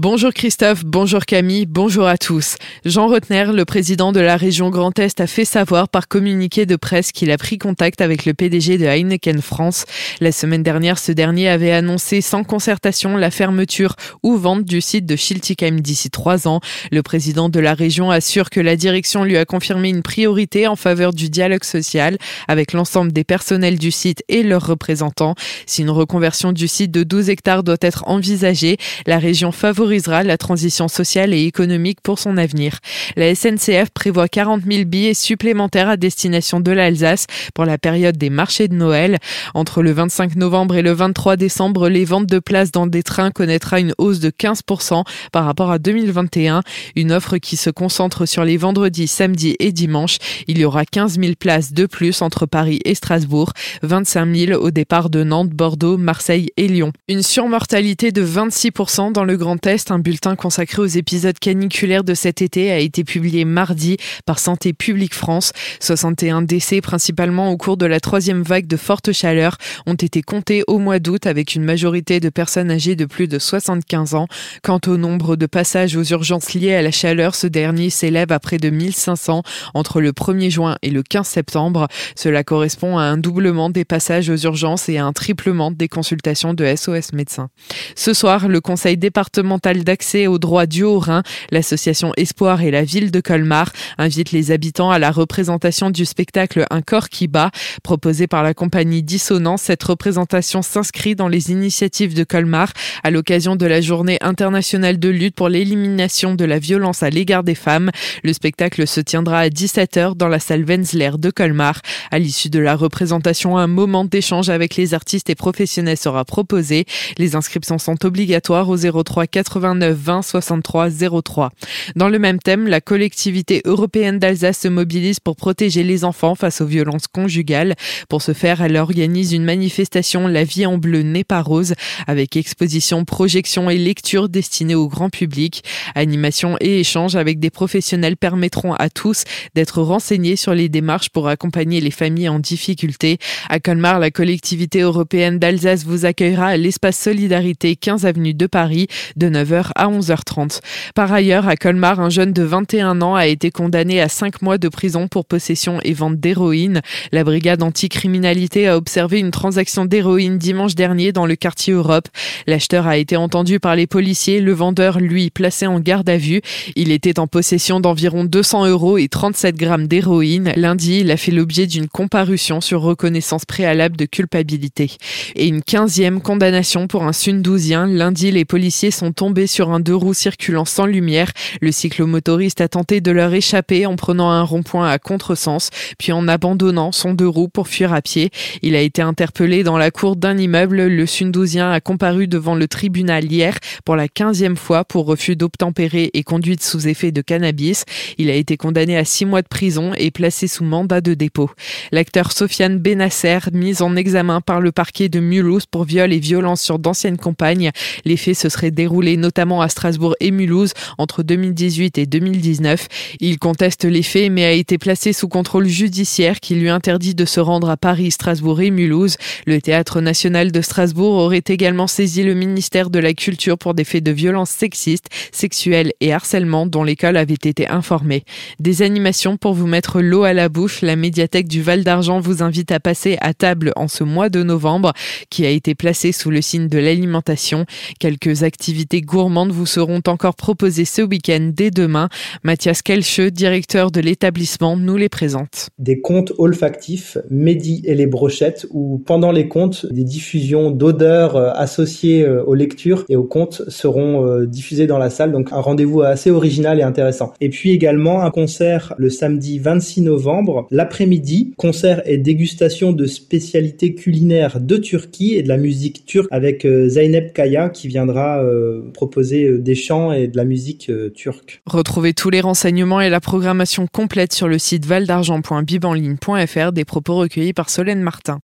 Bonjour Christophe, bonjour Camille, bonjour à tous. Jean Rotner, le président de la région Grand Est, a fait savoir par communiqué de presse qu'il a pris contact avec le PDG de Heineken France. La semaine dernière, ce dernier avait annoncé sans concertation la fermeture ou vente du site de Schiltigheim d'ici trois ans. Le président de la région assure que la direction lui a confirmé une priorité en faveur du dialogue social avec l'ensemble des personnels du site et leurs représentants. Si une reconversion du site de 12 hectares doit être envisagée, la région favorise la transition sociale et économique pour son avenir. La SNCF prévoit 40 000 billets supplémentaires à destination de l'Alsace pour la période des marchés de Noël. Entre le 25 novembre et le 23 décembre, les ventes de places dans des trains connaîtra une hausse de 15% par rapport à 2021. Une offre qui se concentre sur les vendredis, samedis et dimanches. Il y aura 15 000 places de plus entre Paris et Strasbourg, 25 000 au départ de Nantes, Bordeaux, Marseille et Lyon. Une surmortalité de 26% dans le Grand Est un bulletin consacré aux épisodes caniculaires de cet été a été publié mardi par Santé publique France. 61 décès, principalement au cours de la troisième vague de forte chaleur, ont été comptés au mois d'août avec une majorité de personnes âgées de plus de 75 ans. Quant au nombre de passages aux urgences liées à la chaleur, ce dernier s'élève à près de 1500 entre le 1er juin et le 15 septembre. Cela correspond à un doublement des passages aux urgences et à un triplement des consultations de SOS médecins. Ce soir, le conseil départemental d'accès aux droits du Haut-Rhin, l'association Espoir et la ville de Colmar invitent les habitants à la représentation du spectacle Un corps qui bat, proposé par la compagnie Dissonance. Cette représentation s'inscrit dans les initiatives de Colmar à l'occasion de la journée internationale de lutte pour l'élimination de la violence à l'égard des femmes. Le spectacle se tiendra à 17h dans la salle Wenzler de Colmar. À l'issue de la représentation, un moment d'échange avec les artistes et professionnels sera proposé. Les inscriptions sont obligatoires au 03 80 89 20 63 03. Dans le même thème, la collectivité européenne d'Alsace se mobilise pour protéger les enfants face aux violences conjugales. Pour ce faire, elle organise une manifestation La vie en bleu n'est pas rose avec exposition, projection et lecture destinée au grand public. Animation et échange avec des professionnels permettront à tous d'être renseignés sur les démarches pour accompagner les familles en difficulté. À Colmar, la collectivité européenne d'Alsace vous accueillera à l'espace Solidarité 15 avenue de Paris de 9 à 11h30. Par ailleurs, à Colmar, un jeune de 21 ans a été condamné à 5 mois de prison pour possession et vente d'héroïne. La brigade anticriminalité a observé une transaction d'héroïne dimanche dernier dans le quartier Europe. L'acheteur a été entendu par les policiers, le vendeur, lui, placé en garde à vue. Il était en possession d'environ 200 euros et 37 grammes d'héroïne. Lundi, il a fait l'objet d'une comparution sur reconnaissance préalable de culpabilité. Et une quinzième condamnation pour un sundouzien. Lundi, les policiers sont tombés sur un deux roues circulant sans lumière. Le cyclomotoriste a tenté de leur échapper en prenant un rond-point à contresens, puis en abandonnant son deux roues pour fuir à pied. Il a été interpellé dans la cour d'un immeuble. Le Sundouzien a comparu devant le tribunal hier pour la quinzième fois pour refus d'obtempérer et conduite sous effet de cannabis. Il a été condamné à six mois de prison et placé sous mandat de dépôt. L'acteur Sofiane Benasser, mis en examen par le parquet de Mulhouse pour viol et violence sur d'anciennes compagnes. Les faits se seraient déroulés notamment à Strasbourg et Mulhouse entre 2018 et 2019. Il conteste les faits mais a été placé sous contrôle judiciaire qui lui interdit de se rendre à Paris, Strasbourg et Mulhouse. Le Théâtre national de Strasbourg aurait également saisi le ministère de la Culture pour des faits de violence sexiste, sexuelle et harcèlement dont l'école avait été informée. Des animations pour vous mettre l'eau à la bouche. La médiathèque du Val d'Argent vous invite à passer à table en ce mois de novembre qui a été placé sous le signe de l'alimentation. Quelques activités gourmandes vous seront encore proposées ce week-end dès demain. Mathias Kelcheux, directeur de l'établissement, nous les présente. Des contes olfactifs, Mehdi et les brochettes, où pendant les contes, des diffusions d'odeurs euh, associées euh, aux lectures et aux contes seront euh, diffusées dans la salle. Donc un rendez-vous assez original et intéressant. Et puis également un concert le samedi 26 novembre, l'après-midi, concert et dégustation de spécialités culinaires de Turquie et de la musique turque avec Zeynep Kaya qui viendra proposer euh, des chants et de la musique euh, turque. Retrouvez tous les renseignements et la programmation complète sur le site valdargent.bibanligne.fr des propos recueillis par Solène Martin.